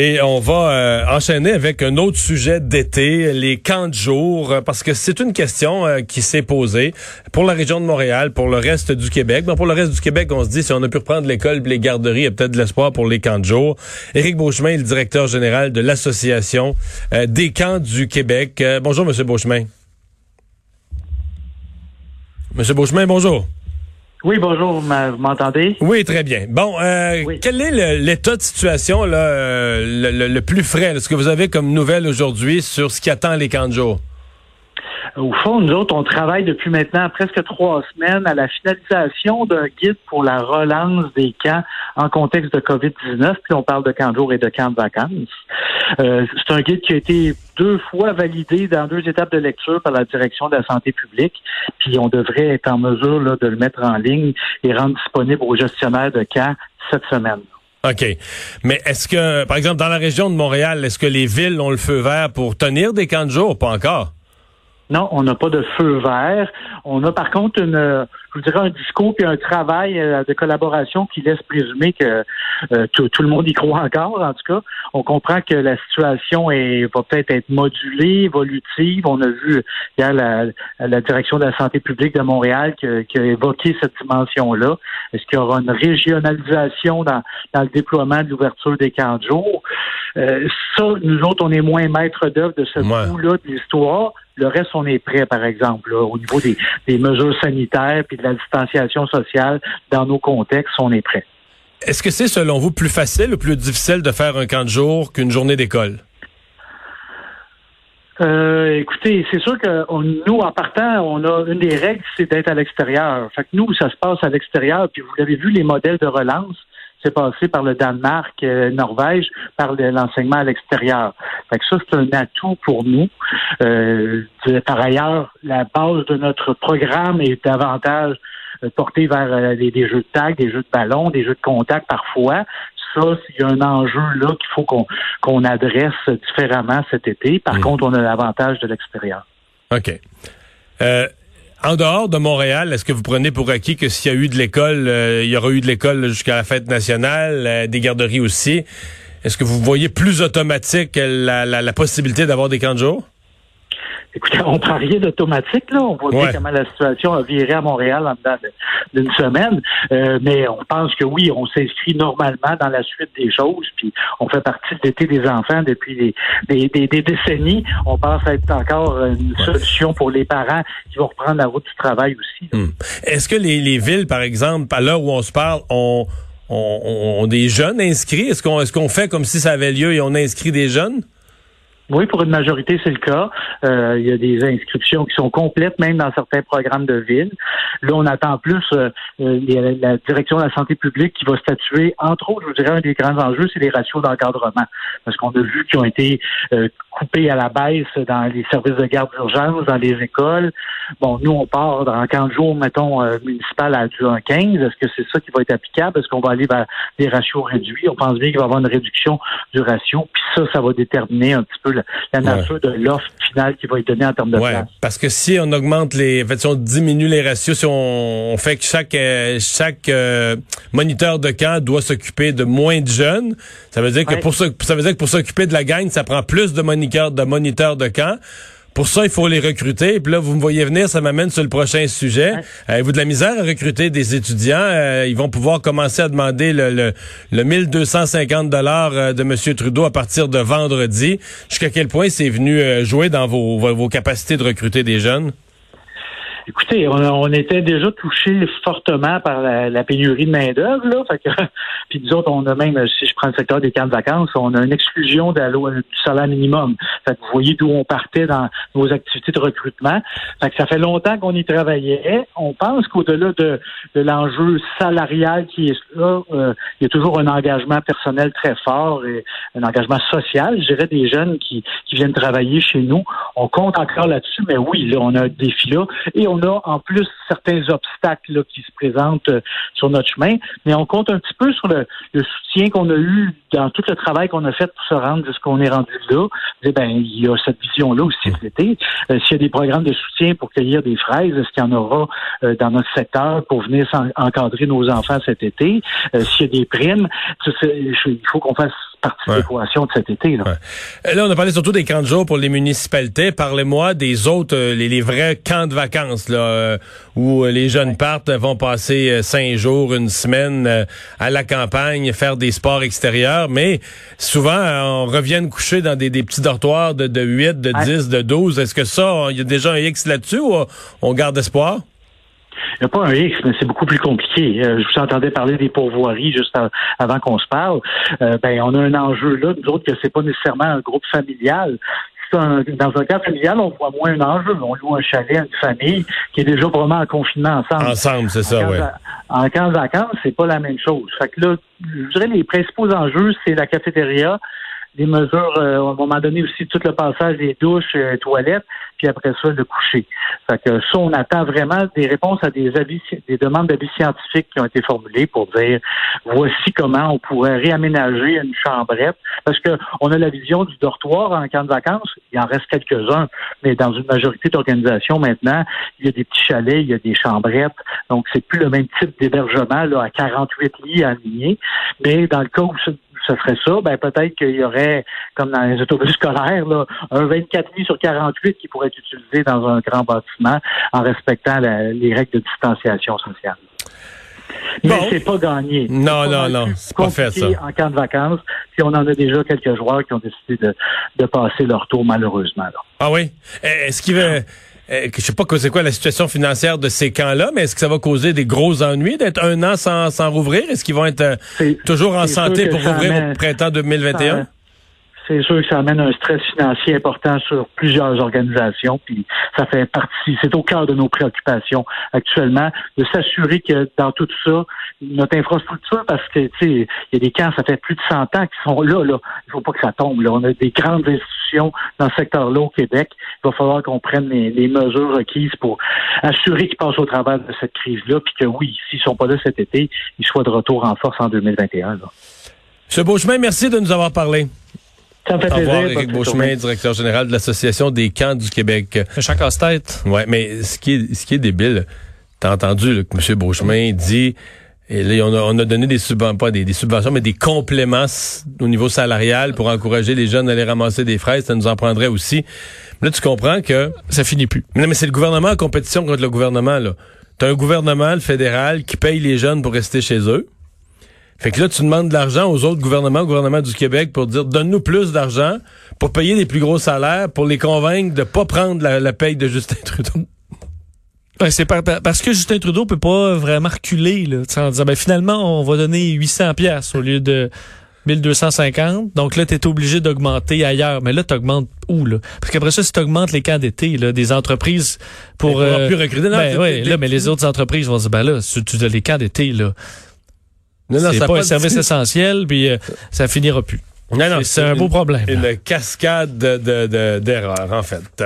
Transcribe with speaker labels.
Speaker 1: Et on va euh, enchaîner avec un autre sujet d'été, les camps de jour, euh, parce que c'est une question euh, qui s'est posée pour la région de Montréal, pour le reste du Québec. Bon, pour le reste du Québec, on se dit si on a pu reprendre l'école, les garderies, il y a peut-être de l'espoir pour les camps de jour. Éric Beauchemin le directeur général de l'association des camps du Québec. bonjour, Monsieur Beauchemin. Monsieur Beauchemin, bonjour.
Speaker 2: Oui, bonjour, vous m'entendez?
Speaker 1: Oui, très bien. Bon, euh, quel est l'état de situation là, euh, le, plus frais, ce que vous avez comme nouvelle aujourd'hui sur ce qui attend les camps de jour?
Speaker 2: Au fond, nous autres, on travaille depuis maintenant presque trois semaines à la finalisation d'un guide pour la relance des camps en contexte de COVID-19, puis on parle de camps de jour et de camps de vacances. Euh, c'est un guide qui a été deux fois validé dans deux étapes de lecture par la direction de la santé publique, puis on devrait être en mesure de le mettre en ligne et rendre disponible aux gestionnaires de camps cette semaine.
Speaker 1: OK. Mais est-ce que, par exemple, dans la région de Montréal, est-ce que les villes ont le feu vert pour tenir des camps de jour? Pas encore?
Speaker 2: Non, on n'a pas de feu vert. On a par contre une, je vous dirais un discours et un travail euh, de collaboration qui laisse présumer que euh, tout, le monde y croit encore. En tout cas, on comprend que la situation est, va peut-être être modulée, évolutive. On a vu hier la, la direction de la santé publique de Montréal qui, a évoqué cette dimension-là. Est-ce qu'il y aura une régionalisation dans, dans le déploiement de l'ouverture des camps de jour? Euh, ça, nous autres, on est moins maîtres d'œuvre de ce bout-là de l'histoire. Le reste, on est prêt, par exemple, au niveau des, mesures sanitaires puis de la distanciation sociale dans nos contextes, on est prêt.
Speaker 1: Est-ce que c'est, selon vous, plus facile ou plus difficile de faire un camp de jour qu'une journée d'école?
Speaker 2: Euh, écoutez, c'est sûr que nous, en partant, on a une des règles, c'est d'être à l'extérieur. Fait que nous, ça se passe à l'extérieur, puis vous l'avez vu, les modèles de relance, c'est passé par le Danemark, euh, Norvège, par l'enseignement à l'extérieur. Fait que ça, c'est un atout pour nous. Euh, par ailleurs, la base de notre programme est davantage euh, portée vers euh, des, jeux de tag, des jeux de ballon, des jeux de contact parfois. Ça, il y a un enjeu là qu'il faut qu'on qu'on adresse différemment cet été. Par mmh. contre, on a l'avantage de l'extérieur.
Speaker 1: OK. Euh, en dehors de Montréal, est-ce que vous prenez pour acquis que s'il y a eu de l'école, euh, il y aura eu de l'école jusqu'à la fête nationale, euh, des garderies aussi? Est-ce que vous voyez plus automatique la, la possibilité d'avoir des camps de jour?
Speaker 2: Écoutez, on prend rien d'automatique, là. On voit bien comment la situation a viré à Montréal en dedans d'une semaine. Euh, mais on pense que oui, on s'inscrit normalement dans la suite des choses. Puis on fait partie de l'été des enfants depuis des, des, décennies. On pense être encore une solution pour les parents qui vont reprendre la route du travail aussi.
Speaker 1: Hmm. Est-ce que les, les villes, par exemple, à l'heure où on se parle, ont, ont, des jeunes inscrits? Est-ce qu'on est-ce qu'on fait comme si ça avait lieu et on inscrit des jeunes?
Speaker 2: Oui, pour une majorité, c'est le cas. Euh, il y a des inscriptions qui sont complètes, même dans certains programmes de ville. Là, on attend plus euh, euh la direction de la santé publique qui va statuer. Entre autres, je vous dirais, un des grands enjeux, c'est les ratios d'encadrement. Parce qu'on a vu qu'ils ont été euh, coupés à la baisse dans les services de garde d'urgence, dans les écoles. Bon, nous, on part dans 15 jours, mettons, euh, municipal à du 1,15. Est-ce que c'est ça qui va être applicable? Est-ce qu'on va aller vers des ratios réduits? On pense bien qu'il va y avoir une réduction du ratio. Puis ça, ça va déterminer un petit peu la, nature de l'offre finale qui va être donnée en termes de ouais,
Speaker 1: Parce que si on augmente les, en fait, si on diminue les ratios, si on, fait que chaque euh, chaque euh, moniteur de camp doit s'occuper de moins de jeunes, ça veut dire que pour ça, ça veut dire que pour s'occuper de la gang, ça prend plus de moniteurs de moniteurs de camp. Pour ça, il faut les recruter. Puis là, vous me voyez venir, ça m'amène sur le prochain sujet. Avez-vous de la misère à recruter des étudiants? Euh, ils vont pouvoir commencer à demander le, le, le 1250 dollars euh, de M. Trudeau à partir de vendredi. Jusqu'à quel point c'est venu euh, jouer dans vos, vos capacités de recruter des jeunes?
Speaker 2: Écoutez, on, était déjà touché fortement par la, pénurie de main-d'œuvre, là. Fait que, puis autres, on a même, si je prends le secteur des camps de vacances, on a une exclusion du salaire minimum. Fait que vous voyez d'où on partait dans nos activités de recrutement. Fait que ça fait longtemps qu'on y travaillait. On pense qu'au-delà de, de l'enjeu salarial qui est là, euh, il y a toujours un engagement personnel très fort et un engagement social, je dirais, des jeunes qui, qui viennent travailler chez nous. On compte encore là-dessus, mais oui, là, on a un défi là. Et on on a en plus certains obstacles qui se présentent euh, sur notre chemin, mais on compte un petit peu sur le, soutien qu'on a eu dans tout le travail qu'on a fait pour se rendre jusqu'on est rendu là. Eh ben, il y a cette vision-là aussi cet été. Euh, s'il y a des programmes de soutien pour cueillir des fraises, est-ce qu'il y en aura euh, dans notre secteur pour venir encadrer nos enfants cet été? S'il y a des primes, il faut qu'on fasse partie de l'équation de cet été. Là.
Speaker 1: Euh, là. on a parlé surtout des camps de jour pour les municipalités. Parlez-moi des autres, euh, les, vrais camps de vacances, là, euh, où les jeunes partent, vont passer cinq jours, une semaine à la campagne, faire des sports extérieurs. Mais souvent, on revient coucher dans des, petits dortoirs de, de 8, de 10, de 12. Est-ce que ça, il y a déjà un X là-dessus ou on garde espoir?
Speaker 2: Il n'y a pas un X, mais c'est beaucoup plus compliqué. Euh, je vous entendais parler des pourvoiries juste avant qu'on se parle. Euh, ben, on a un enjeu là, nous autres, que c'est pas nécessairement un groupe familial. Un, dans un cas familial, on voit moins un enjeu. On loue un chalet à une famille qui est déjà vraiment en confinement ensemble.
Speaker 1: Ensemble, c'est ça, oui.
Speaker 2: En camp de vacances, c'est pas la même chose. Fait que là, je dirais les principaux enjeux, c'est la cafétéria, des mesures, euh, à un moment donné aussi, tout le passage des douches, euh, toilettes, puis après ça, le coucher. Fait que ça, on attend vraiment des réponses à des avis, des demandes d'avis scientifiques qui ont été formulées pour dire voici comment on pourrait réaménager une chambrette. Parce que on a la vision du dortoir en camp de vacances, il en reste quelques-uns, mais dans une majorité d'organisations maintenant, il y a des petits chalets, il y a des chambrettes, donc c'est plus le même type d'hébergement là à 48 lits alignés. Mais dans le cas où ce serait ça, ben peut-être qu'il y aurait, comme dans les autobus scolaires, là, un 24 lits sur 48 qui pourrait être utilisé dans un grand bâtiment en respectant les règles de distanciation sociale. Mais c'est pas gagné.
Speaker 1: Non, non, non, c'est pas fait ça.
Speaker 2: En camp de vacances, puis on en a déjà quelques joueurs qui ont décidé de, de passer leur tour malheureusement. Là.
Speaker 1: Ah oui? Est-ce qu'il va euh, je sais pas c'est quoi la situation financière de ces camps-là, mais est-ce que ça va causer des gros ennuis d'être un an sans, sans rouvrir? Est-ce qu'ils vont être euh, toujours en santé pour rouvrir au printemps 2021?
Speaker 2: C'est sûr que ça amène un stress financier important sur plusieurs organisations, puis ça fait partie, c'est au cœur de nos préoccupations actuellement, de s'assurer que dans tout ça, notre infrastructure, parce que tu sais, il y a des camps, ça fait plus de 100 ans qui sont là, là. Il faut pas que ça tombe. Là. On a des grandes institutions dans ce secteur-là au Québec. Il va falloir qu'on prenne les, mesures requises pour assurer qu'ils passent au travers de cette crise-là, puis que oui, s'ils sont pas là cet été, ils soient de retour en force en 2021. Là.
Speaker 1: M. Beauchemin, merci de nous avoir parlé.
Speaker 2: Ça me fait plaisir.
Speaker 1: Éric Beauchemin, directeur général de l'Association des camps du Québec.
Speaker 3: Chaque casse-tête.
Speaker 1: Ouais, mais ce qui est, ce qui est débile, t'as entendu là, que M. Beauchemin dit, et là, on a, on a donné des subventions, pas des, subventions, mais des compléments au niveau salarial pour encourager les jeunes à aller ramasser des fraises. Ça nous en prendrait aussi. Mais là, tu comprends que...
Speaker 3: Ça finit plus.
Speaker 1: Non, mais c'est le gouvernement en compétition contre le gouvernement, là. T'as un gouvernement, le fédéral, qui paye les jeunes pour rester chez eux. Fait que là, tu demandes de l'argent aux autres gouvernements, au gouvernement du Québec, pour dire donne-nous plus d'argent pour payer les plus gros salaires, pour les convaincre de pas prendre la, paye de Justin Trudeau.
Speaker 3: c'est parce que Justin Trudeau peut pas vraiment reculer là, en disant ben finalement on va donner 800 pièces au lieu de 1250. Donc là, tu es obligé d'augmenter ailleurs. Mais là, tu augmentes où, là? Parce qu'après ça, si tu augmentes les camps d'été, là, des entreprises pour...
Speaker 1: Euh, plus recruter.
Speaker 3: ben, ouais, là, mais les autres entreprises vont dire, ben là, tu, tu as les camps d'été, là. Non, non, c'est pas, un service essentiel, puis euh, ça finira plus.
Speaker 1: Non, non,
Speaker 3: c'est un beau problème.
Speaker 1: Une cascade d'erreurs, de, de, en fait.